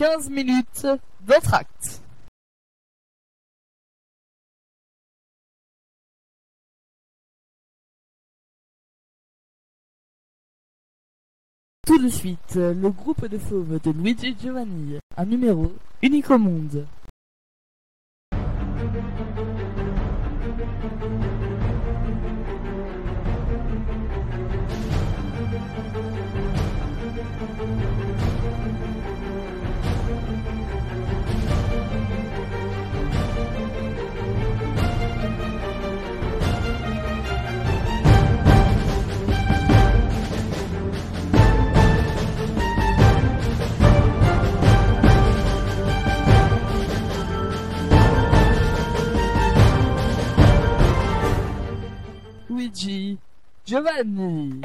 15 minutes d'entracte. Tout de suite, le groupe de fauves de Luigi Giovanni, un numéro unique au monde. Luigi Giovanni.